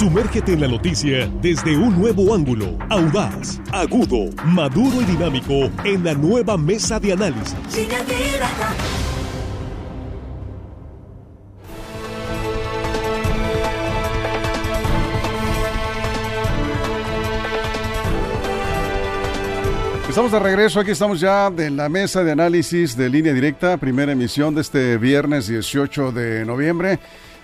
Sumérgete en la noticia desde un nuevo ángulo, audaz, agudo, maduro y dinámico en la nueva mesa de análisis. Estamos de regreso, aquí estamos ya en la mesa de análisis de línea directa, primera emisión de este viernes 18 de noviembre.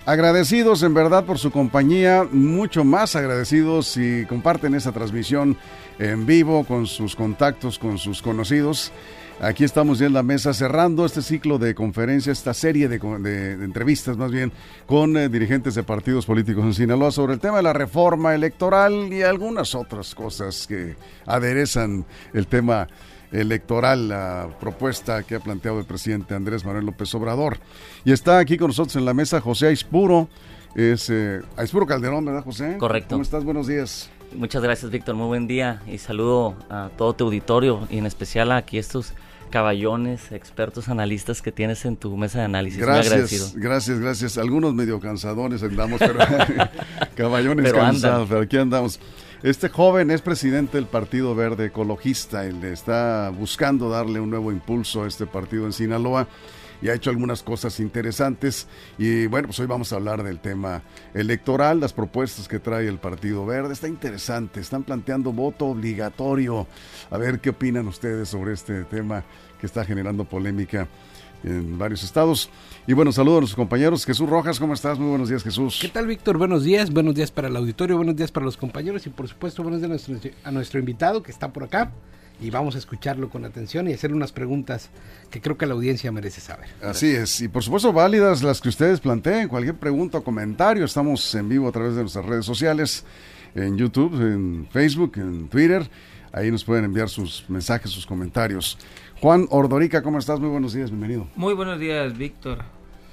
Agradecidos en verdad por su compañía, mucho más agradecidos si comparten esta transmisión en vivo con sus contactos, con sus conocidos. Aquí estamos ya en la mesa cerrando este ciclo de conferencias, esta serie de, entrevistas más bien con eh, dirigentes de partidos políticos en Sinaloa sobre el tema de la reforma electoral y algunas otras cosas que aderezan el tema electoral, la propuesta que ha planteado el presidente Andrés Manuel López Obrador. Y está aquí con nosotros en la mesa José Aispuro, es eh, Aispuro Calderón, ¿verdad José? Correcto. ¿Cómo estás? Buenos días. Muchas gracias Víctor, muy buen día y saludo a todo tu auditorio y en especial a aquí estos caballones, expertos analistas que tienes en tu mesa de análisis. Gracias, gracias, gracias. Algunos medio cansadores andamos, pero caballones cansados, pero aquí andamos. Este joven es presidente del Partido Verde Ecologista, él está buscando darle un nuevo impulso a este partido en Sinaloa y ha hecho algunas cosas interesantes. Y bueno, pues hoy vamos a hablar del tema electoral, las propuestas que trae el Partido Verde. Está interesante, están planteando voto obligatorio. A ver qué opinan ustedes sobre este tema que está generando polémica en varios estados. Y bueno, saludos a los compañeros. Jesús Rojas, ¿cómo estás? Muy buenos días, Jesús. ¿Qué tal, Víctor? Buenos días. Buenos días para el auditorio, buenos días para los compañeros y por supuesto buenos días a nuestro, a nuestro invitado que está por acá y vamos a escucharlo con atención y hacerle unas preguntas que creo que la audiencia merece saber. Así es, y por supuesto válidas las que ustedes planteen, cualquier pregunta o comentario, estamos en vivo a través de nuestras redes sociales, en YouTube, en Facebook, en Twitter, ahí nos pueden enviar sus mensajes, sus comentarios. Juan Ordorica, ¿cómo estás? Muy buenos días, bienvenido. Muy buenos días, Víctor.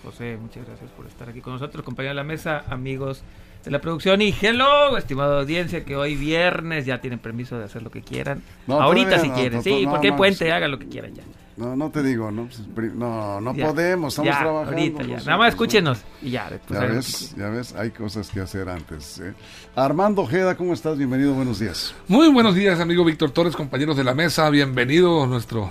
José, muchas gracias por estar aquí con nosotros, compañeros de la mesa, amigos de la producción. Y hello, estimada audiencia, que hoy viernes ya tienen permiso de hacer lo que quieran. Ahorita si quieren, sí, porque puente, hagan lo que quieran ya. No, no te digo, no, pues, no, no podemos, estamos trabajando. Ahorita ya, nada más escúchenos y ya. ya ves, ya ves, hay cosas que hacer antes. ¿eh? Armando Ojeda, ¿cómo estás? Bienvenido, buenos días. Muy buenos días, amigo Víctor Torres, compañeros de la mesa, bienvenido nuestro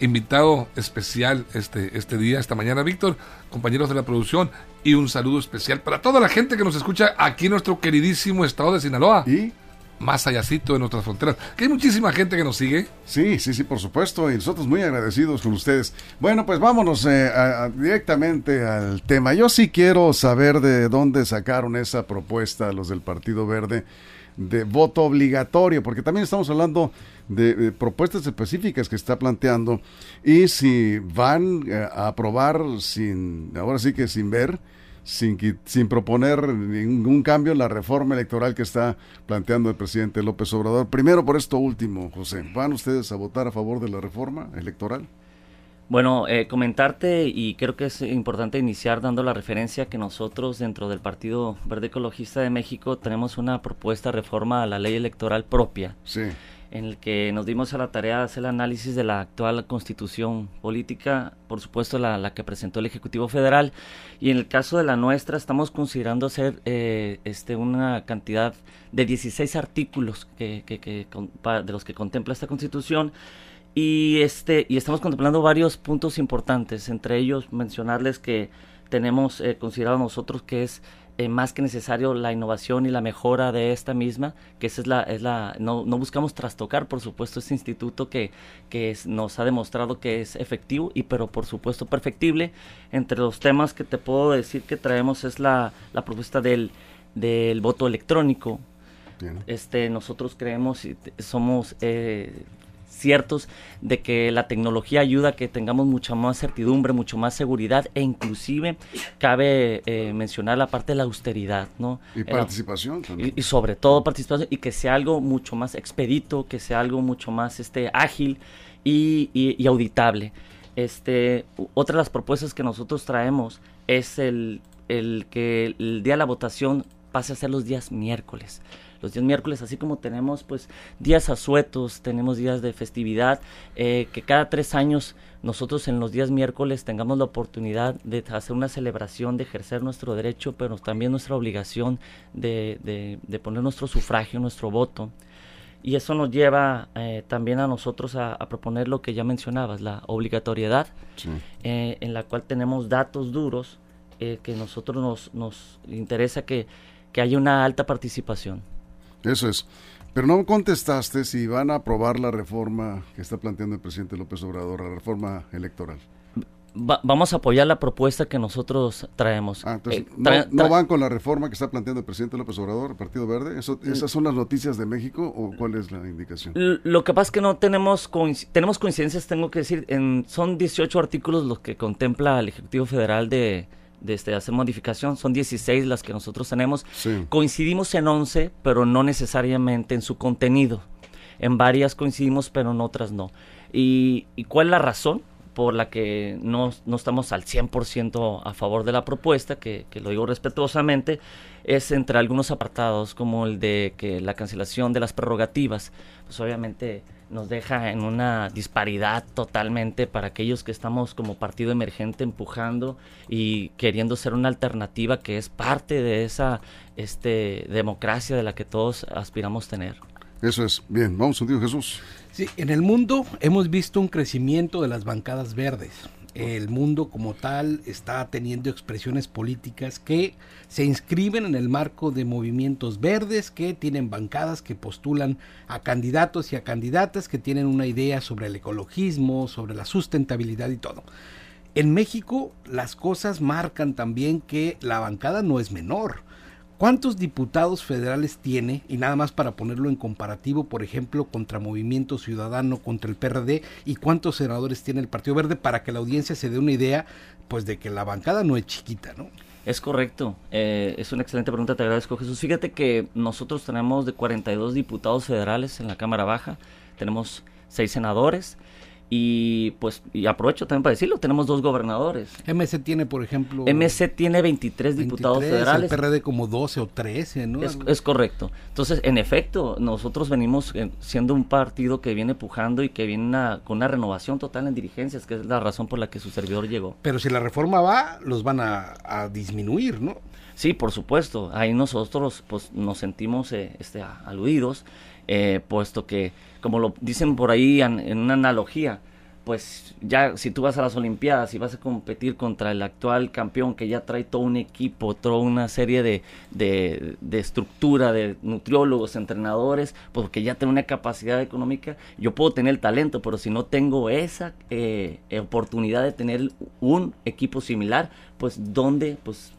invitado especial este, este día, esta mañana, Víctor, compañeros de la producción, y un saludo especial para toda la gente que nos escucha aquí en nuestro queridísimo estado de Sinaloa. Y más allácito de nuestras fronteras. Que hay muchísima gente que nos sigue. Sí, sí, sí, por supuesto. Y nosotros muy agradecidos con ustedes. Bueno, pues vámonos eh, directamente al tema. Yo sí quiero saber de dónde sacaron esa propuesta los del Partido Verde de voto obligatorio, porque también estamos hablando de, propuestas específicas que está planteando y si van eh, a aprobar sin, ahora sí que sin ver, sin, sin proponer ningún cambio en la reforma electoral que está planteando el presidente López Obrador. Primero por esto último, José, ¿van ustedes a votar a favor de la reforma electoral? Bueno, eh, comentarte y creo que es importante iniciar dando la referencia que nosotros dentro del Partido Verde Ecologista de México tenemos una propuesta de reforma a la ley electoral propia. Sí en el que nos dimos a la tarea de hacer el análisis de la actual constitución política, por supuesto la, que presentó el Ejecutivo Federal, y en el caso de la nuestra estamos considerando hacer eh, este, una cantidad de 16 artículos que, de los que contempla esta constitución, y, este, y estamos contemplando varios puntos importantes, entre ellos mencionarles que tenemos eh, considerado nosotros que es eh, más que necesario la innovación y la mejora de esta misma, que esa es la, es la no, no buscamos trastocar, por supuesto, este instituto que, que nos ha demostrado que es efectivo y pero por supuesto perfectible. Entre los temas que te puedo decir que traemos es la, la propuesta del, del voto electrónico. Este, nosotros creemos y somos eh, ciertos de que la tecnología ayuda a que tengamos mucha más certidumbre, mucho más seguridad e inclusive cabe eh, mencionar la parte de la austeridad, ¿no? Y participación también. Y, sobre todo participación y que sea algo mucho más expedito, que sea algo mucho más este ágil y, y auditable. Este, otra de las propuestas que nosotros traemos es el, el que el día de la votación pase a ser los días miércoles. Los días miércoles, así como tenemos pues días asuetos, tenemos días de festividad, eh, que cada tres años nosotros en los días miércoles tengamos la oportunidad de hacer una celebración, de ejercer nuestro derecho, pero también nuestra obligación de, de, poner nuestro sufragio, nuestro voto. Y eso nos lleva eh, también a nosotros a, proponer lo que ya mencionabas, la obligatoriedad, eh, en la cual tenemos datos duros eh, que nosotros nos, nos interesa que, que haya una alta participación. Eso es. Pero no contestaste si van a aprobar la reforma que está planteando el presidente López Obrador, la reforma electoral. vamos a apoyar la propuesta que nosotros traemos. Ah, entonces, eh, no, van con la reforma que está planteando el presidente López Obrador, el Partido Verde? ¿Esas son las noticias de México o cuál es la indicación? Lo que pasa es que no tenemos, tenemos coincidencias, tengo que decir, en, son 18 artículos los que contempla el Ejecutivo Federal de, de este, hacer modificación. Son 16 las que nosotros tenemos. Coincidimos en 11, pero no necesariamente en su contenido. En varias coincidimos, pero en otras no. ¿Y, cuál es la razón? por la que no, no estamos al 100% a favor de la propuesta, que, que, lo digo respetuosamente, es entre algunos apartados como el de que la cancelación de las prerrogativas, pues obviamente nos deja en una disparidad totalmente para aquellos que estamos como partido emergente empujando y queriendo ser una alternativa que es parte de esa este, democracia de la que todos aspiramos tener. Eso es. Bien, vamos contigo Jesús. Sí, en el mundo hemos visto un crecimiento de las bancadas verdes el mundo como tal está teniendo expresiones políticas que se inscriben en el marco de movimientos verdes que tienen bancadas que postulan a candidatos y a candidatas que tienen una idea sobre el ecologismo, sobre la sustentabilidad y todo. En México las cosas marcan también que la bancada no es menor. ¿Cuántos diputados federales tiene? Y nada más para ponerlo en comparativo, por ejemplo, contra Movimiento Ciudadano, contra el PRD, y cuántos senadores tiene el Partido Verde para que la audiencia se dé una idea, pues de que la bancada no es chiquita, ¿no? Es correcto. Eh, es una excelente pregunta, te agradezco Jesús. Fíjate que nosotros tenemos de 42 diputados federales en la Cámara Baja, tenemos seis senadores y pues, y aprovecho también para decirlo, tenemos dos gobernadores. MC tiene, por ejemplo... MC tiene 23, diputados federales. El PRD como 12 o 13, ¿no? Es, correcto. Entonces, en efecto, nosotros venimos eh, siendo un partido que viene pujando y que viene con una renovación total en dirigencias, que es la razón por la que su servidor llegó. Pero si la reforma va, los van a, disminuir, ¿no? Sí, por supuesto. Ahí nosotros pues nos sentimos eh, este, aludidos, eh, puesto que como lo dicen por ahí en, una analogía, pues ya si tú vas a las Olimpiadas y vas a competir contra el actual campeón que ya trae todo un equipo, toda una serie de, de, estructura, de nutriólogos, entrenadores, porque ya tiene una capacidad económica, yo puedo tener el talento, pero si no tengo esa eh, oportunidad de tener un equipo similar, pues ¿dónde? Pues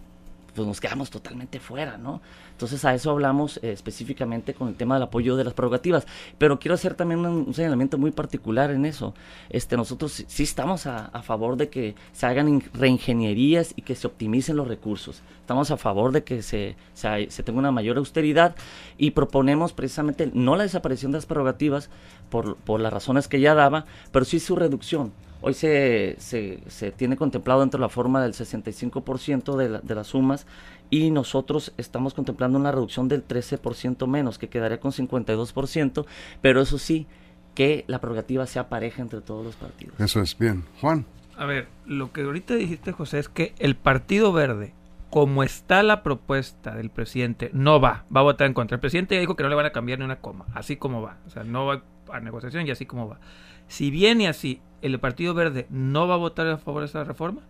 pues nos quedamos totalmente fuera, ¿no? Entonces a eso hablamos eh, específicamente con el tema del apoyo de las prerrogativas. Pero quiero hacer también un, señalamiento muy particular en eso. Este, nosotros sí estamos a, favor de que se hagan reingenierías y que se optimicen los recursos. Estamos a favor de que se, se, se tenga una mayor austeridad y proponemos precisamente no la desaparición de las prerrogativas por, por las razones que ya daba, pero sí su reducción. Hoy se, se, tiene contemplado dentro de la forma del 65% de, de las sumas y nosotros estamos contemplando una reducción del 13% menos, que quedaría con 52%, pero eso sí, que la prerrogativa sea pareja entre todos los partidos. Eso es, bien. Juan. A ver, lo que ahorita dijiste, José, es que el Partido Verde, como está la propuesta del presidente, no va, va a votar en contra. El presidente ya dijo que no le van a cambiar ni una coma, así como va. O sea, no va a negociación y así como va. Si viene así el Partido Verde no va a votar a favor de esa reforma?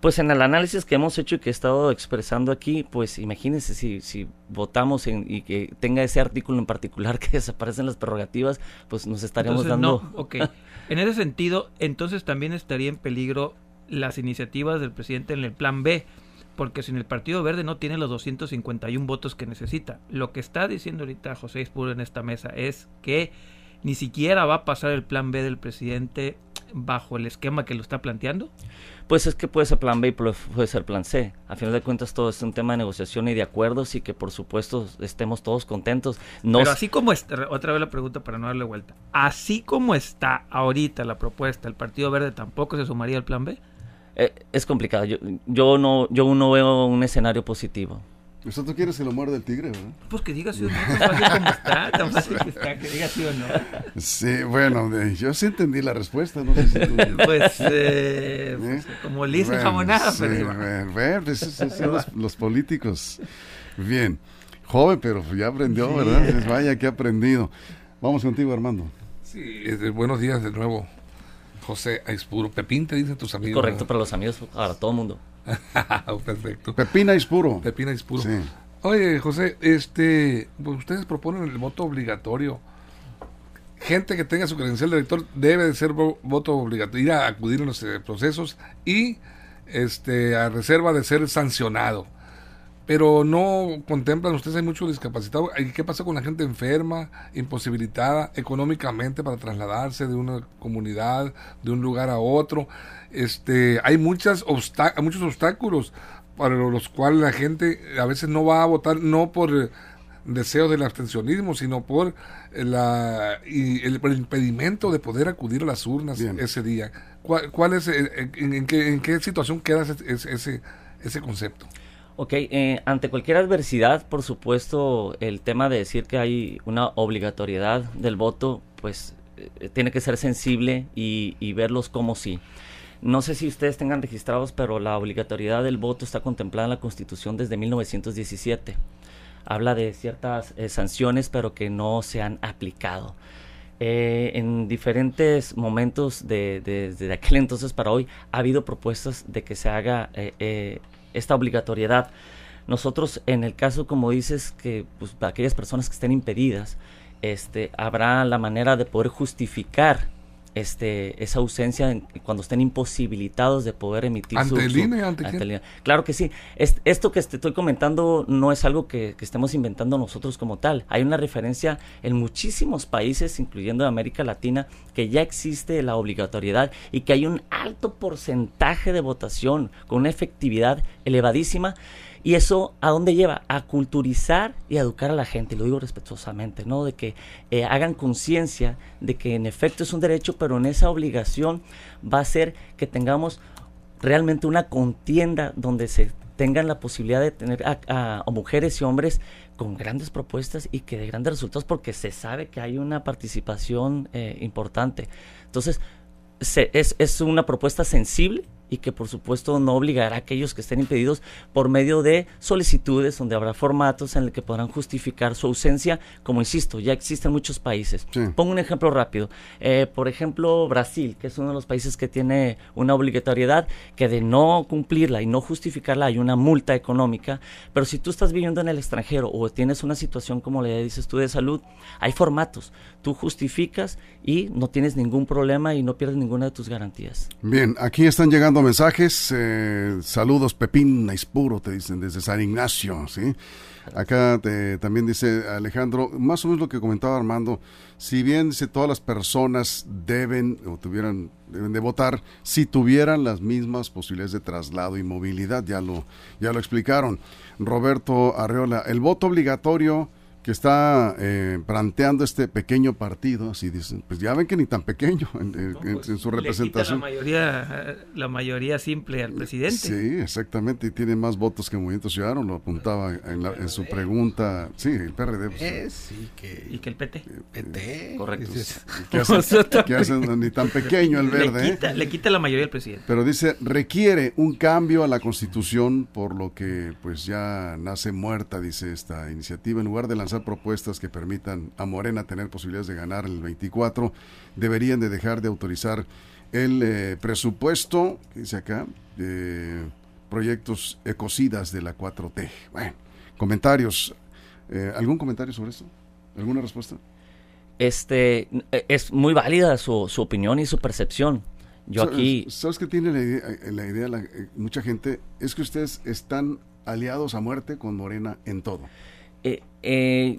Pues en el análisis que hemos hecho y que he estado expresando aquí, pues imagínense si, si votamos y que tenga ese artículo en particular que desaparecen las prerrogativas, pues nos estaríamos dando... No, ok. En ese sentido, entonces también estaría en peligro las iniciativas del presidente en el plan B, porque sin el Partido Verde no tiene los 251 votos que necesita. Lo que está diciendo ahorita José Espuro en esta mesa es que ni siquiera va a pasar el plan B del presidente bajo el esquema que lo está planteando? Pues es que puede ser plan B y puede ser plan C. A final de cuentas todo es un tema de negociación y de acuerdos y que por supuesto estemos todos contentos. Pero así como está, otra vez la pregunta para no darle vuelta, así como está ahorita la propuesta, ¿el Partido Verde tampoco se sumaría al plan B? Eh, es complicado. Yo, yo, no, yo no veo un escenario positivo. Usted tú quieres que lo muerde el tigre, ¿verdad? Pues que diga sí o no, tan fácil como está, tan fácil que está, que diga sí o no. Sí, bueno, yo sí entendí la respuesta, no sé si tú... Pues, eh, pues, como le dicen jamonada, sí, pero... Bueno, pues esos son los, los, políticos. Bien, joven, pero ya aprendió, ¿verdad? Pues vaya que ha aprendido. Vamos contigo, Armando. Sí, buenos días de nuevo. José Aispuro. Pepín te dicen tus amigos. Correcto, para los amigos, para todo el mundo. Perfecto. Pepina Aispuro. Pepina Aispuro. Sí. Oye, José, este, pues ustedes proponen el voto obligatorio. Gente que tenga su credencial de elector debe de ser voto obligatorio, ir a acudir a los eh, procesos y este a reserva de ser sancionado pero no contemplan ustedes hay muchos discapacitados qué pasa con la gente enferma imposibilitada económicamente para trasladarse de una comunidad de un lugar a otro este hay muchas muchos obstáculos para los cuales la gente a veces no va a votar no por deseo del abstencionismo sino por la y el, impedimento de poder acudir a las urnas ese día. Cuál, es eh, eh, en, qué, en qué situación queda ese ese, ese concepto Ok, eh, ante cualquier adversidad, por supuesto, el tema de decir que hay una obligatoriedad del voto, pues eh, tiene que ser sensible y, verlos como sí. No sé si ustedes tengan registrados, pero la obligatoriedad del voto está contemplada en la Constitución desde 1917. Habla de ciertas eh, sanciones, pero que no se han aplicado. en diferentes momentos desde de, aquel entonces para hoy ha habido propuestas de que se haga esta obligatoriedad. Nosotros, en el caso, como dices, que pues, aquellas personas que estén impedidas, este, habrá la manera de poder justificar este, esa ausencia cuando estén imposibilitados de poder emitir ¿Ante su, el INE? ¿Ante, Claro que sí. esto que estoy comentando no es algo que, estemos inventando nosotros como tal. Hay una referencia en muchísimos países, incluyendo América Latina, que ya existe la obligatoriedad y que hay un alto porcentaje de votación con una efectividad elevadísima y eso a dónde lleva? A culturizar y a educar a la gente, lo digo respetuosamente, ¿no? De que eh, hagan conciencia de que en efecto es un derecho, pero en esa obligación va a ser que tengamos realmente una contienda donde se tengan la posibilidad de tener a, mujeres y hombres con grandes propuestas y que de grandes resultados porque se sabe que hay una participación eh, importante. Entonces, es, es una propuesta sensible, y que por supuesto no obligará a aquellos que estén impedidos por medio de solicitudes donde habrá formatos en el que podrán justificar su ausencia, como insisto, ya existen muchos países. Pongo un ejemplo rápido. Eh, por ejemplo, Brasil, que es uno de los países que tiene una obligatoriedad que de no cumplirla y no justificarla hay una multa económica, pero si tú estás viviendo en el extranjero o tienes una situación como le dices tú de salud, hay formatos. Tú justificas y no tienes ningún problema y no pierdes ninguna de tus garantías. Bien, aquí están llegando mensajes. Eh, saludos, Pepín Naispuro, te dicen desde San Ignacio, ¿sí? Acá te, también dice Alejandro, más o menos lo que comentaba Armando, si bien dice todas las personas deben o tuvieran deben de votar si tuvieran las mismas posibilidades de traslado y movilidad, ya lo ya lo explicaron. Roberto Arreola, el voto obligatorio que está eh, planteando este pequeño partido, así dicen, pues ya ven que ni tan pequeño en, pues, su representación. la mayoría, la mayoría simple al presidente. Sí, exactamente, y tiene más votos que Movimiento Ciudadano, lo apuntaba en, su pregunta. Sí, el PRD. Pues, eh, sí, que... Y que el PT. PT, correcto. ¿Qué hacen, ni tan pequeño el verde. Le quita, le quita la mayoría al presidente. Pero dice, requiere un cambio a la constitución, por lo que pues ya nace muerta, dice esta iniciativa, en lugar de propuestas que permitan a Morena tener posibilidades de ganar el 24, deberían de dejar de autorizar el eh, presupuesto, que dice acá, de proyectos ecocidas de la 4T. Bueno, comentarios. Eh, ¿Algún comentario sobre esto? ¿Alguna respuesta? Este, es muy válida su, su opinión y su percepción. Yo aquí... ¿Sabes qué tiene la idea, eh, la idea mucha gente? Es que ustedes están aliados a muerte con Morena en todo. Eh, eh,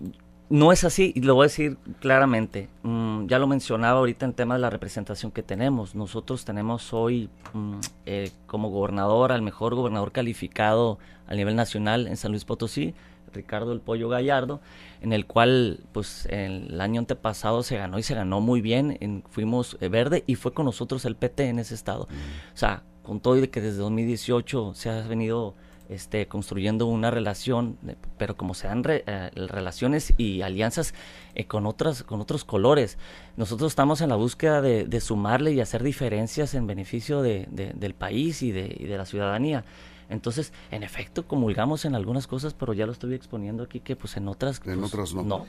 no es así, y lo voy a decir claramente. Mm, ya lo mencionaba ahorita en tema de la representación que tenemos. Nosotros tenemos hoy mm, eh, como gobernador al mejor gobernador calificado a nivel nacional en San Luis Potosí, Ricardo el Pollo Gallardo, en el cual pues el año antepasado se ganó y se ganó muy bien, en, fuimos verde y fue con nosotros el PT en ese estado. Mm. O sea, con todo y de que desde 2018 se ha venido este, construyendo una relación, pero como se dan eh, relaciones y alianzas eh, con, otras, con otros colores. Nosotros estamos en la búsqueda de, sumarle y hacer diferencias en beneficio de, del país y de, la ciudadanía. Entonces, en efecto, comulgamos en algunas cosas, pero ya lo estoy exponiendo aquí que pues en otras... En pues, otras no.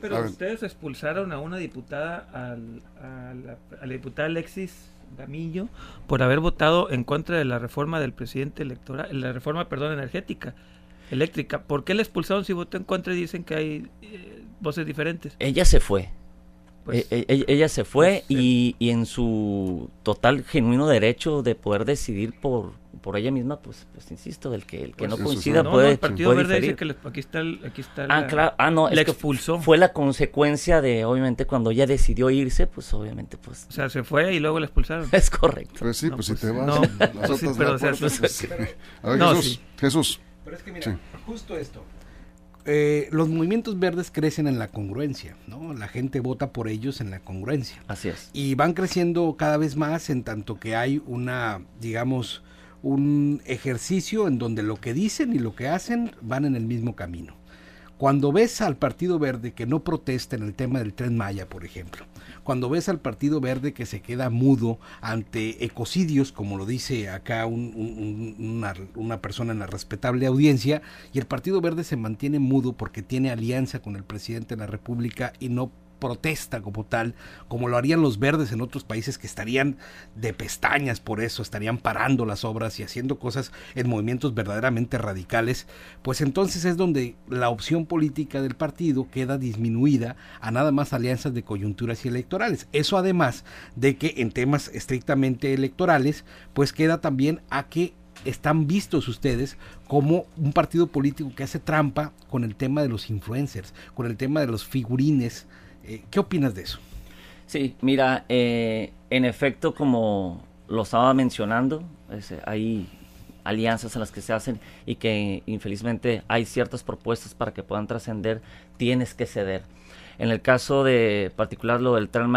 pero ustedes expulsaron a una diputada, a, la, a la diputada Alexis Gamillo por haber votado en contra de la reforma del presidente electoral, la reforma, perdón, energética, eléctrica. ¿Por qué la expulsaron si votó en contra y dicen que hay eh, voces diferentes? Ella se fue. Pues, e, e, ella, se fue pues, y, y, en su total genuino derecho de poder decidir por, por ella misma, pues, pues insisto, el que, el que pues no coincida puede. el Partido Verde dice que aquí está, aquí está ah, claro. ah, no, la expulsó. Fue la consecuencia de, obviamente, cuando ella decidió irse, pues obviamente, pues. O sea, se fue y luego la expulsaron. Es correcto. Pues sí, pues, si te vas. No, pero, o sea, a ver, Jesús, Jesús. Pero es que mira, justo esto. Eh, los movimientos verdes crecen en la congruencia, ¿no? La gente vota por ellos en la congruencia. Así es. Y van creciendo cada vez más en tanto que hay una, digamos, un ejercicio en donde lo que dicen y lo que hacen van en el mismo camino. Cuando ves al Partido Verde que no protesta en el tema del tren Maya, por ejemplo, cuando ves al Partido Verde que se queda mudo ante ecocidios, como lo dice acá una, una, persona en la respetable audiencia, y el Partido Verde se mantiene mudo porque tiene alianza con el presidente de la República y no protesta como tal, como lo harían los verdes en otros países que estarían de pestañas por eso, estarían parando las obras y haciendo cosas en movimientos verdaderamente radicales, pues entonces es donde la opción política del partido queda disminuida a nada más alianzas de coyunturas y electorales. Eso además de que en temas estrictamente electorales, pues queda también a que están vistos ustedes como un partido político que hace trampa con el tema de los influencers, con el tema de los figurines, eh, ¿Qué opinas de eso? Sí, mira, eh, en efecto, como lo estaba mencionando, hay alianzas en las que se hacen y que infelizmente hay ciertas propuestas para que puedan trascender, tienes que ceder. En el caso de particular lo del Tren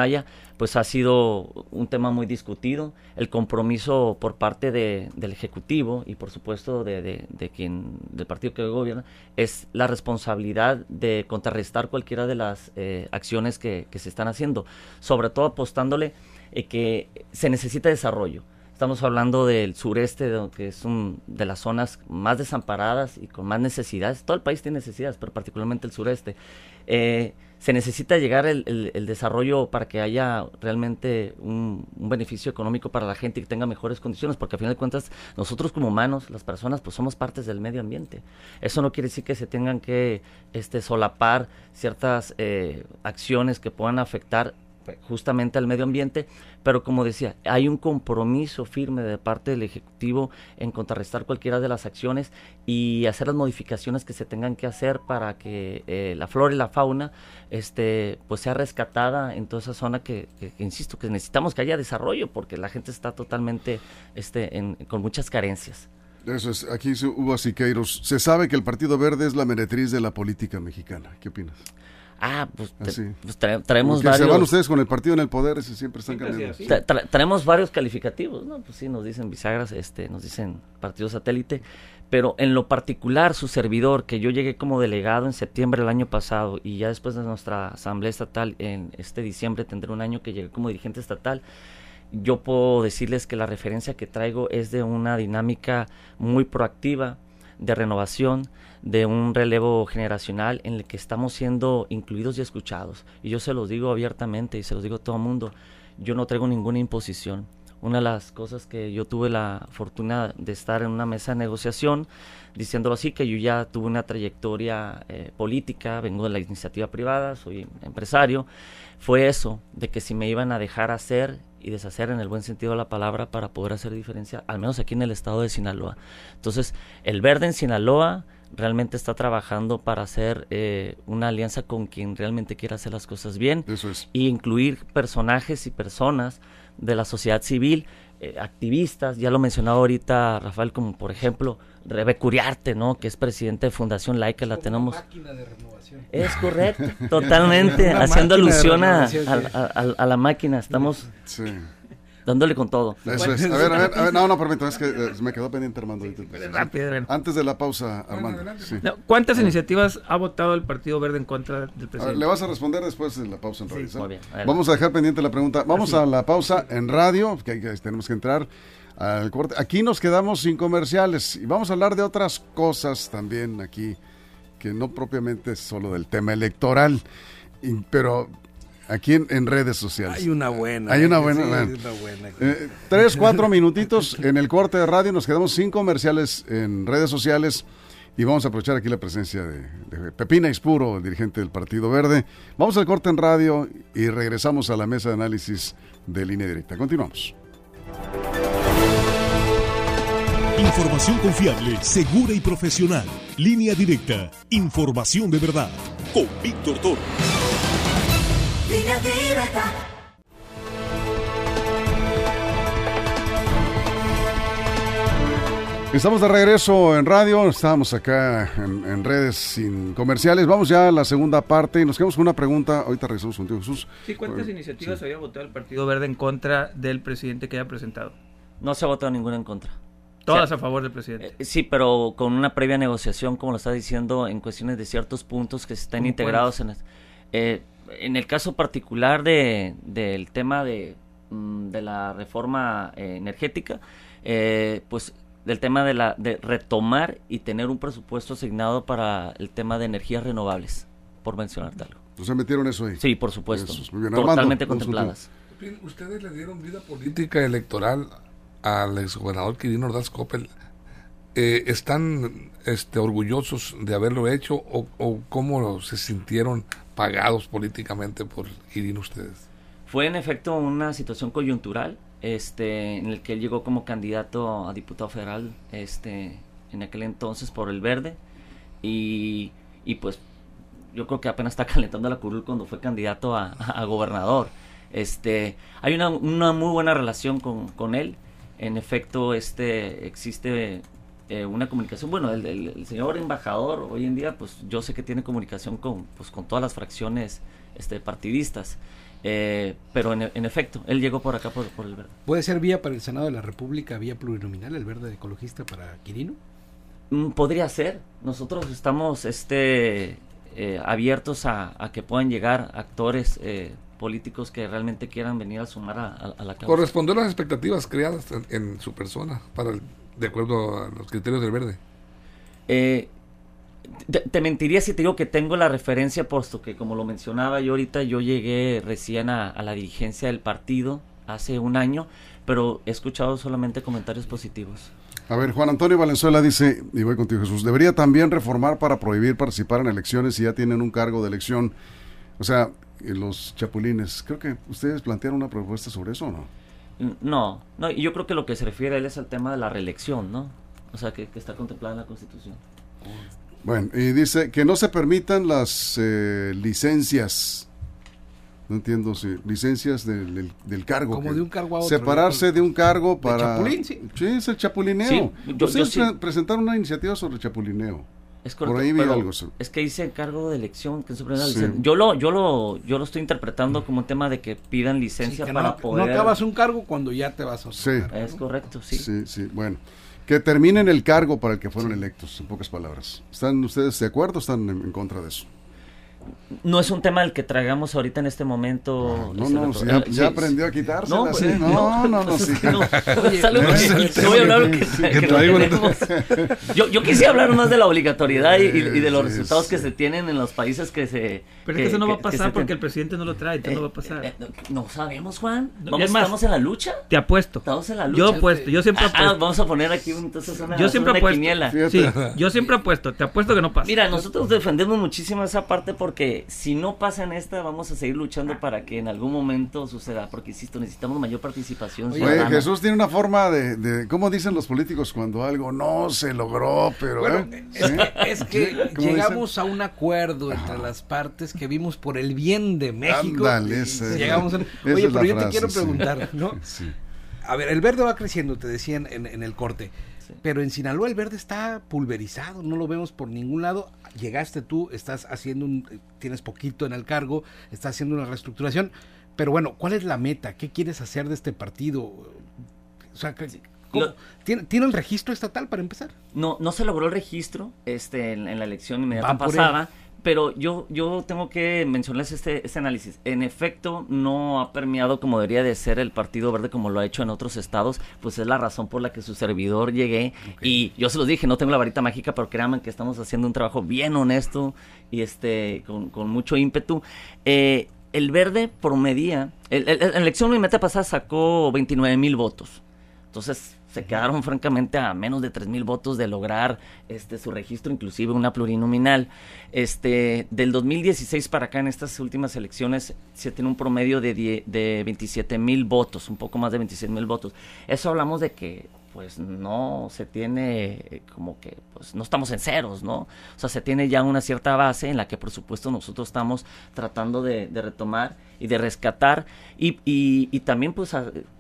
pues ha sido un tema muy discutido. El compromiso por parte de, del Ejecutivo y por supuesto de, quien, del partido que gobierna, es la responsabilidad de contrarrestar cualquiera de las eh, acciones que, que, se están haciendo, sobre todo apostándole eh, que se necesita desarrollo. Estamos hablando del sureste, que es un, de las zonas más desamparadas y con más necesidades. Todo el país tiene necesidades, pero particularmente el sureste. Eh, se necesita llegar el, desarrollo para que haya realmente un, beneficio económico para la gente y que tenga mejores condiciones, porque a final de cuentas nosotros como humanos, las personas, pues somos partes del medio ambiente. Eso no quiere decir que se tengan que este, solapar ciertas eh, acciones que puedan afectar justamente al medio ambiente, pero como decía, hay un compromiso firme de parte del Ejecutivo en contrarrestar cualquiera de las acciones y hacer las modificaciones que se tengan que hacer para que eh, la flora y la fauna este, pues sea rescatada en toda esa zona que, insisto, que necesitamos que haya desarrollo porque la gente está totalmente este, con muchas carencias. Eso es, aquí Hugo Siqueiros. Se sabe que el Partido Verde es la meretriz de la política mexicana. ¿Qué opinas? Ah, pues, pues traemos varios. Se van ustedes con el partido en el poder, ese siempre están cambiando. traemos varios calificativos, ¿no? Pues sí, nos dicen bisagras, este, nos dicen partido satélite, pero en lo particular, su servidor, que yo llegué como delegado en septiembre del año pasado y ya después de nuestra asamblea estatal en este diciembre tendré un año que llegué como dirigente estatal. Yo puedo decirles que la referencia que traigo es de una dinámica muy proactiva, de renovación, de un relevo generacional en el que estamos siendo incluidos y escuchados. Y yo se los digo abiertamente y se los digo a todo el mundo, yo no traigo ninguna imposición. Una de las cosas que yo tuve la fortuna de estar en una mesa de negociación, diciéndolo así, que yo ya tuve una trayectoria eh, política, vengo de la iniciativa privada, soy empresario, fue eso, de que si me iban a dejar hacer y deshacer en el buen sentido de la palabra para poder hacer diferencia, al menos aquí en el estado de Sinaloa. Entonces, el verde en Sinaloa realmente está trabajando para hacer eh, una alianza con quien realmente quiera hacer las cosas bien y incluir personajes y personas de la sociedad civil, eh, activistas, ya lo mencionaba ahorita Rafael, como por ejemplo Rebe Curiarte, ¿no? que es presidente de Fundación Laica, la tenemos... Máquina de renovación. Es correcto, totalmente, haciendo alusión a, a, la máquina, estamos... dándole con todo. Eso es. A ver, a ver, a ver, no, no, permítame, es que eh, me quedó pendiente Armando. rápido, Antes de la pausa, Armando. ¿Cuántas iniciativas ha votado el Partido Verde en contra del presidente? le vas a responder después de la pausa en radio. muy bien, Vamos a dejar pendiente la pregunta. Vamos a la pausa en radio, que, que tenemos que entrar al corte. Aquí nos quedamos sin comerciales y vamos a hablar de otras cosas también aquí, que no propiamente es solo del tema electoral, pero aquí en, redes sociales. Hay una buena. Hay una buena. Eh, tres, cuatro minutitos en el corte de radio, nos quedamos sin comerciales en redes sociales. Y vamos a aprovechar aquí la presencia de, de Pepina Ispuro, dirigente del Partido Verde. Vamos al corte en radio y regresamos a la mesa de análisis de línea directa. Continuamos. Información confiable, segura y profesional. Línea directa. Información de verdad. Con Víctor Toro. Línea directa. Estamos de regreso en radio, estábamos acá en, redes sin comerciales. Vamos ya a la segunda parte y nos quedamos con una pregunta. Ahorita regresamos contigo, Jesús. Sí, ¿cuántas iniciativas había votado el Partido Verde en contra del presidente que haya presentado? No se ha votado ninguna en contra. Todas a favor del presidente. Eh, sí, pero con una previa negociación, como lo está diciendo, en cuestiones de ciertos puntos que están integrados en... Eh, en el caso particular de, del tema de, mm, de la reforma eh, energética, pues del tema de, la, de retomar y tener un presupuesto asignado para el tema de energías renovables, por mencionarte algo. ¿Se metieron eso ahí? Sí, por supuesto. Totalmente contempladas. Ustedes le dieron vida política electoral al exgobernador Quirino Ordaz Coppel, eh, ¿están este, orgullosos de haberlo hecho o, cómo se sintieron pagados políticamente por Quirino ustedes? Fue en efecto una situación coyuntural este, en el que él llegó como candidato a diputado federal este, en aquel entonces por el Verde y, y pues yo creo que apenas está calentando la curul cuando fue candidato a, a, gobernador. Este, hay una, una, muy buena relación con, con él en efecto este existe eh, una comunicación. Bueno el, señor embajador hoy en día pues yo sé que tiene comunicación con pues con todas las fracciones este partidistas eh, pero en, efecto él llegó por acá por, el verde. Puede ser vía para el senado de la república vía plurinominal el verde ecologista para Quirino mm, podría ser. Nosotros estamos este eh, abiertos a, a, que puedan llegar actores políticos que realmente quieran venir a sumar a, la causa. ¿Correspondió a las expectativas creadas en, su persona, para de acuerdo a los criterios del verde? Eh, te, mentiría si te digo que tengo la referencia, puesto que como lo mencionaba yo ahorita, yo llegué recién a, la dirigencia del partido hace un año, pero he escuchado solamente comentarios positivos. A ver, Juan Antonio Valenzuela dice, y voy contigo Jesús, debería también reformar para prohibir participar en elecciones si ya tienen un cargo de elección. O sea, los chapulines. Creo que ustedes plantearon una propuesta sobre eso, ¿no? No, no, y yo creo que lo que se refiere él es al tema de la reelección, ¿no? O sea, que, está contemplada en la Constitución. Bueno, y dice que no se permitan las eh, licencias. No entiendo si licencias del, del, cargo. Como de un cargo a otro. Separarse de un cargo para. chapulín, sí. Sí, es el chapulineo. Ustedes presentaron una iniciativa sobre chapulineo. Es Por ahí vi algo. Es que dice cargo de elección, que Yo lo, yo lo, yo lo estoy interpretando como un tema de que pidan licencia para poder. No acabas un cargo cuando ya te vas a. Sí. Es correcto, sí. Sí, sí. Bueno, que terminen el cargo para el que fueron electos, en pocas palabras. ¿Están ustedes de acuerdo o están en contra de eso? No es un tema del que tragamos ahorita en este momento. No, no, ya, aprendió a quitarse. No, pues, no, no, no, sí. yo, yo quisiera hablar más de la obligatoriedad y, de los resultados que se tienen en los países que se... Pero es que eso no va a pasar porque el presidente no lo trae, entonces no va a pasar. Eh, eh, no sabemos, Juan. Vamos, ¿Estamos en la lucha? Te apuesto. Estamos en la lucha. Yo apuesto, yo siempre apuesto. Ah, vamos a poner aquí entonces una, yo siempre apuesto. Sí, yo siempre apuesto, te apuesto que no pasa. Mira, nosotros defendemos muchísimo esa parte porque que si no pasa en esta, vamos a seguir luchando para que en algún momento suceda, porque insisto, necesitamos mayor participación. Oye, Jesús tiene una forma de, de, ¿cómo dicen los políticos cuando algo no se logró? Pero ¿eh? es, que llegamos a un acuerdo entre las partes que vimos por el bien de México. llegamos Oye, pero yo te quiero preguntar, ¿no? A ver, el verde va creciendo, te decían en, en el corte. Pero en Sinaloa el verde está pulverizado, no lo vemos por ningún lado. Llegaste tú, estás haciendo un, tienes poquito en el cargo, estás haciendo una reestructuración. Pero bueno, ¿cuál es la meta? ¿Qué quieres hacer de este partido? O sea, ¿tiene, el registro estatal para empezar? No, no se logró el registro este, en, la elección inmediata pasada pero yo, yo tengo que mencionarles este, este análisis. En efecto, no ha permeado como debería de ser el Partido Verde como lo ha hecho en otros estados, pues es la razón por la que su servidor llegué. Y yo se los dije, no tengo la varita mágica, pero créanme que estamos haciendo un trabajo bien honesto y este con, con mucho ímpetu. Eh, el Verde promedia, el, la elección inmediata pasada sacó 29 mil votos. Entonces, se quedaron francamente a menos de tres mil votos de lograr este su registro, inclusive una plurinominal. Este, del 2016 para acá en estas últimas elecciones se tiene un promedio de, de 27 mil votos, un poco más de 26 mil votos. Eso hablamos de que pues no se tiene como que pues no estamos en ceros, ¿no? O sea, se tiene ya una cierta base en la que por supuesto nosotros estamos tratando de, retomar y de rescatar y, y, y también pues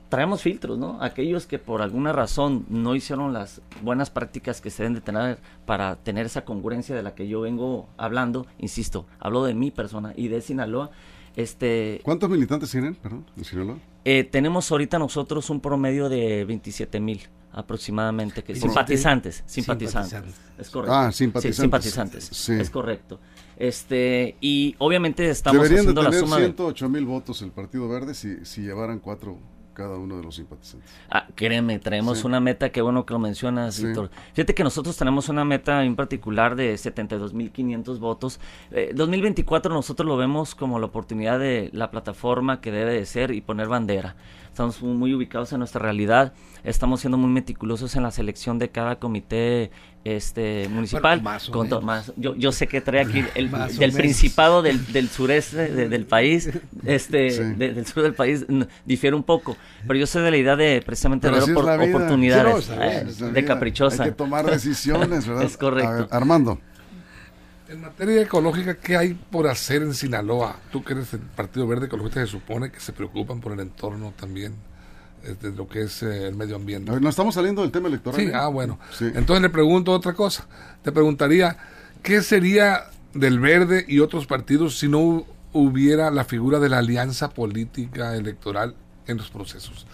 traemos filtros, ¿no? Aquellos que por alguna razón no hicieron las buenas prácticas que se deben de tener para tener esa congruencia de la que yo vengo hablando, insisto, hablo de mi persona y de Sinaloa. Este, ¿Cuántos militantes tienen, perdón, en Sinaloa? Eh, tenemos ahorita nosotros un promedio de 27 mil aproximadamente, que simpatizantes, simpatizantes, Es correcto. Ah, simpatizantes. Sí, simpatizantes. Es correcto. Este, y obviamente estamos haciendo de tener la suma 108 mil votos el Partido Verde si, si llevaran cuatro cada uno de los simpatizantes. Ah, créeme, traemos una meta, qué bueno que lo mencionas, Víctor. Fíjate que nosotros tenemos una meta en particular de 72.500 votos. 2024 eh, nosotros lo vemos como la oportunidad de la plataforma que debe de ser y poner bandera. Estamos muy ubicados en nuestra realidad, estamos siendo muy meticulosos en la selección de cada comité este municipal. Con más yo, yo sé que trae aquí el del principado del, del sureste del país este del sur del país difiere un poco pero yo sé de la idea de precisamente ver oportunidades eh, de caprichosa hay que tomar decisiones verdad es correcto. Armando en materia ecológica, ¿qué hay por hacer en Sinaloa? Tú que eres el Partido Verde Ecologista, se supone que se preocupan por el entorno también de lo que es eh, el medio ambiente. No estamos saliendo del tema electoral. Sí, ¿eh? ah, bueno. Entonces le pregunto otra cosa. Te preguntaría, ¿qué sería del Verde y otros partidos si no hubiera la figura de la alianza política electoral en los procesos?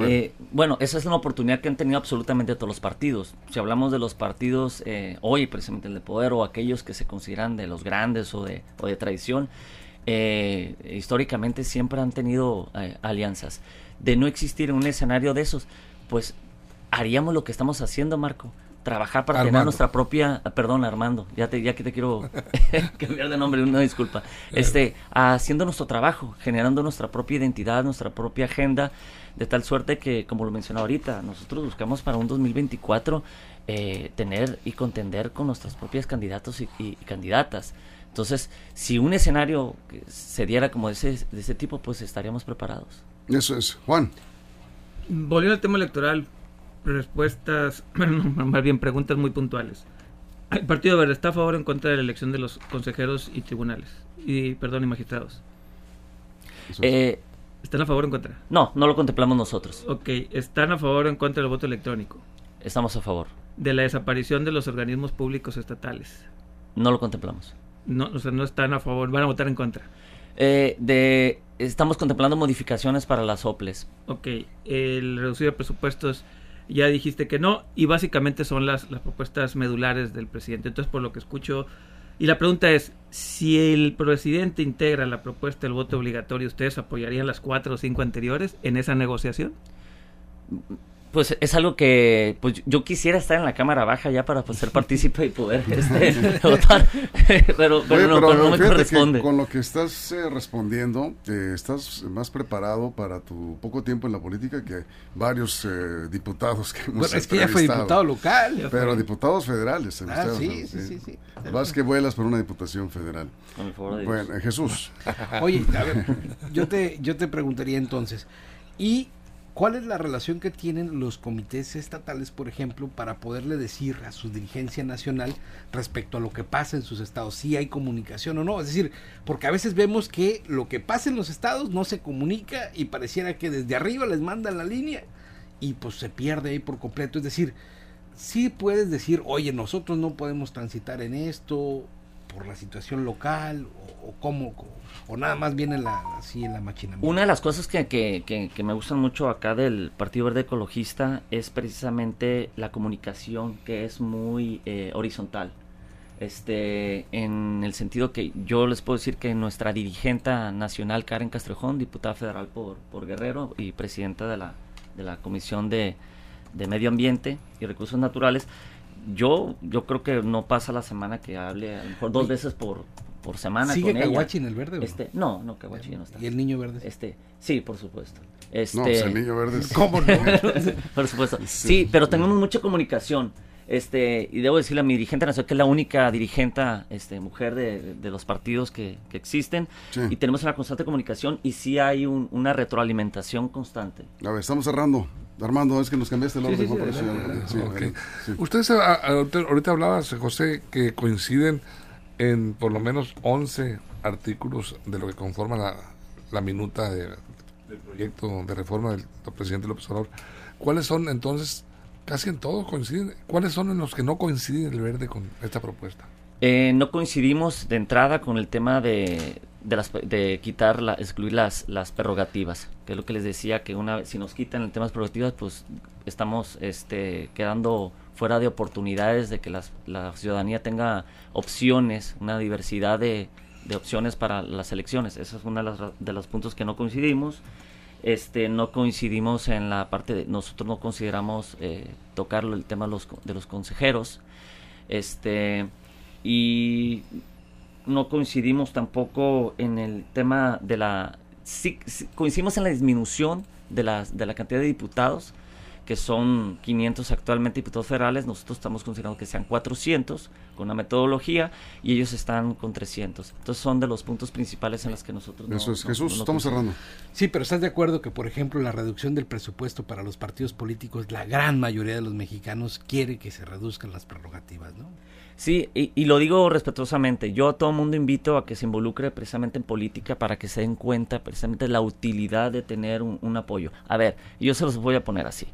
Eh, bueno, esa es una oportunidad que han tenido absolutamente todos los partidos. Si hablamos de los partidos hoy, precisamente el de poder, o aquellos que se consideran de los grandes o de, o de tradición, históricamente siempre han tenido alianzas de no existir un escenario de esos, pues haríamos lo que estamos haciendo, Marco. Trabajar para tener nuestra propia, perdón Armando, ya te, ya que te quiero cambiar de nombre, una disculpa. Este, haciendo nuestro trabajo, generando nuestra propia identidad, nuestra propia agenda, de tal suerte que, como lo mencionaba ahorita, nosotros buscamos para un 2024 eh, tener y contender con nuestras propias candidatos y, candidatas. Entonces, si un escenario se diera como de ese, de ese tipo, pues estaríamos preparados. Eso es. Juan. Volviendo al tema electoral, respuestas, más bien preguntas muy puntuales. ¿El Partido Verde está a favor o en contra de la elección de los consejeros y tribunales? Y, perdón, y magistrados. Eh, ¿Están a favor o en contra? No, no lo contemplamos nosotros. Ok, ¿están a favor o en contra del voto electrónico? Estamos a favor. ¿De la desaparición de los organismos públicos estatales? No lo contemplamos. No, o sea, no están a favor, van a votar en contra. Eh, de estamos contemplando modificaciones para las OPLES. Ok, el reducido de presupuestos ya dijiste que no y básicamente son las, las propuestas medulares del presidente. Entonces, por lo que escucho, y la pregunta es, si el presidente integra la propuesta del voto obligatorio, ¿ustedes apoyarían las cuatro o cinco anteriores en esa negociación? Pues es algo que pues yo quisiera estar en la cámara baja ya para pues, ser partícipe y poder este, votar. Pero, pero, no, pero, no, me corresponde. con lo que estás eh, respondiendo eh, estás más preparado para tu poco tiempo en la política que varios eh, diputados que hemos bueno, es que ya fue diputado local pero diputados federales ah, sí, sí, sí, sí, vas que vuelas por una diputación federal. Bueno Jesús. Oye a ver yo te yo te preguntaría entonces y ¿Cuál es la relación que tienen los comités estatales, por ejemplo, para poderle decir a su dirigencia nacional respecto a lo que pasa en sus estados, si hay comunicación o no? Es decir, porque a veces vemos que lo que pasa en los estados no se comunica y pareciera que desde arriba les mandan la línea y pues se pierde ahí por completo. Es decir, sí puedes decir, oye, nosotros no podemos transitar en esto, por la situación local o, cómo o nada más viene la, así en la máquina. Una de las cosas que, que, que, me gustan mucho acá del Partido Verde Ecologista es precisamente la comunicación que es muy eh, horizontal. Este, en el sentido que yo les puedo decir que nuestra dirigente nacional, Karen Castrejón, diputada federal por, por Guerrero y presidenta de la, de la Comisión de, de Medio Ambiente y Recursos Naturales, yo, yo creo que no pasa la semana que hable, a lo mejor dos veces por, por semana. ¿Sigue Caguachi en el verde? ¿o este, no, no, Caguachi no está. ¿Y el niño verde? Este, sí, por supuesto. Este, no, pues el niño verde. ¿Cómo no? por supuesto. Sí, pero tenemos mucha comunicación. Este, y debo decirle a mi dirigente nacional que es la única dirigente este, mujer de, de los partidos que, que existen. Y tenemos una constante comunicación y sí hay un, una retroalimentación constante. A ver, estamos cerrando. Armando, es que nos cambiaste el orden. Sí, Usted ahorita hablaba, José, que coinciden en por lo menos 11 artículos de lo que conforma la, la minuta de, del proyecto de reforma del, presidente López Obrador. ¿Cuáles son entonces, casi en todos coinciden, cuáles son en los que no coincide el verde con esta propuesta? Eh, no coincidimos de entrada con el tema de, de, las, de quitar, la, excluir las, las prerrogativas, que es lo que les decía, que una si nos quitan el tema de prerrogativas, pues estamos este, quedando fuera de oportunidades de que la ciudadanía tenga opciones, una diversidad de, de opciones para las elecciones. Ese es uno de los, de los puntos que no coincidimos. Este, no coincidimos en la parte de, nosotros no consideramos eh, tocar el tema de los, de los consejeros. Este, y no coincidimos tampoco en el tema de la... Sí, coincidimos en la disminución de, las, de la cantidad de diputados, que son 500 actualmente diputados federales, nosotros estamos considerando que sean 400 con una metodología y ellos están con 300. Entonces son de los puntos principales en los que nosotros... Eso es, Jesús, estamos cerrando. Sí, pero ¿estás de acuerdo que, por ejemplo, la reducción del presupuesto para los partidos políticos, la gran mayoría de los mexicanos quiere que se reduzcan las prerrogativas, ¿no? Sí, y, lo digo respetuosamente. Yo a todo mundo invito a que se involucre precisamente en política para que se den cuenta precisamente la utilidad de tener un, apoyo. A ver, yo se los voy a poner así.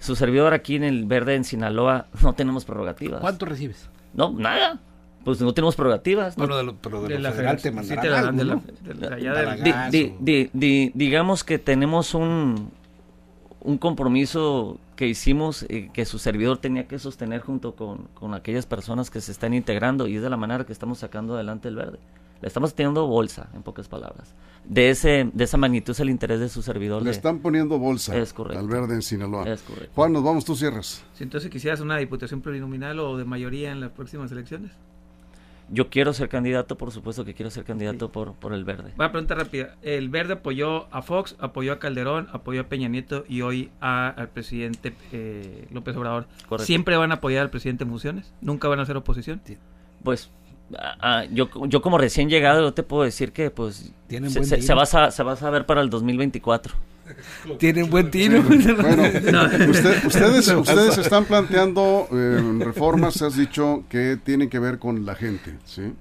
Su servidor aquí en el Verde, en Sinaloa, no tenemos prerrogativas. ¿Cuánto recibes? No, nada. Pues no tenemos prerrogativas. Bueno, de lo, pero de, la federal te mandarán Digamos que tenemos un, un compromiso que hicimos eh, que su servidor tenía que sostener junto con, con, aquellas personas que se están integrando y es de la manera que estamos sacando adelante el verde. Le estamos teniendo bolsa, en pocas palabras. De ese de esa magnitud es el interés de su servidor. Le están poniendo bolsa es correcto. al verde en Sinaloa. Es correcto. Juan, nos vamos, tú cierras. Si entonces quisieras una diputación plurinominal o de mayoría en las próximas elecciones. Yo quiero ser candidato, por supuesto que quiero ser candidato por, por el verde. Voy a preguntar rápida. El verde apoyó a Fox, apoyó a Calderón, apoyó a Peña Nieto y hoy a, al presidente eh, López Obrador. ¿Siempre van a apoyar al presidente en funciones? ¿Nunca van a hacer oposición? Pues yo, yo como recién llegado, yo te puedo decir que pues se, se, va a, se va a saber para el 2024. Tienen buen tiro. Bueno, ustedes, ustedes están planteando eh, reformas, has dicho, que tienen que ver con la gente, ¿sí?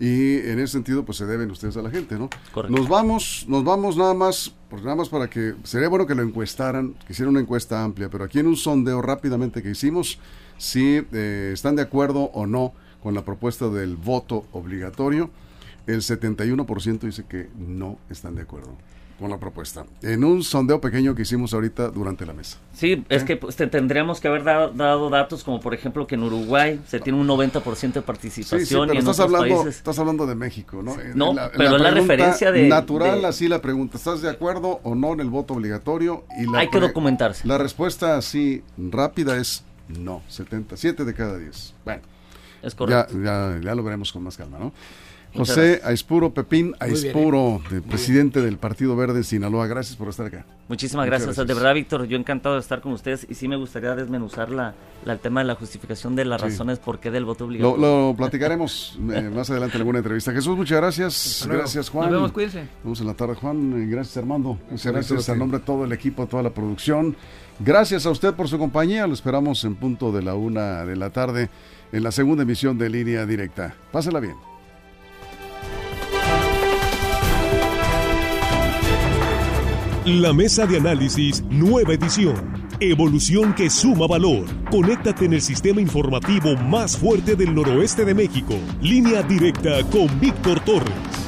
Y en ese sentido, pues se deben ustedes a la gente, ¿no? Nos vamos, nos vamos nada más, pues nada más para que, sería bueno que lo encuestaran, que hicieran una encuesta amplia, pero aquí en un sondeo rápidamente que hicimos, si eh, están de acuerdo o no con la propuesta del voto obligatorio, el 71% dice que no están de acuerdo con la propuesta. En un sondeo pequeño que hicimos ahorita durante la mesa. Sí, es que pues, tendríamos que haber dado, datos como por ejemplo que en Uruguay se tiene un 90% de participación. Sí, pero estás, hablando, estás hablando de México, ¿no? No, pero la, la referencia de... Natural, así la pregunta, ¿estás de acuerdo o no en el voto obligatorio? Y Hay que documentarse. La respuesta así rápida es no, 77 de cada 10. Bueno. Es correcto. Ya, ya, ya lo veremos con más calma, ¿no? José Aispuro Pepín Aispuro, presidente del Partido Verde Sinaloa. Gracias por estar acá. Muchísimas gracias. De verdad, Víctor, yo encantado de estar con ustedes y sí me gustaría desmenuzar la, el tema de la justificación de las razones por qué del voto obligatorio. Lo, platicaremos eh, más adelante en alguna entrevista. Jesús, muchas gracias. Gracias, Juan. Nos vemos, cuídense. Nos vemos en la tarde, Juan. Eh, gracias, Armando. Muchas gracias al nombre de todo el equipo, toda la producción. Gracias a usted por su compañía. Lo esperamos en punto de la una de la tarde en la segunda emisión de Línea Directa. Pásela bien. La mesa de análisis, nueva edición Evolución que suma valor. Conéctate en el sistema informativo más fuerte del noroeste de México. Línea directa con Víctor Torres.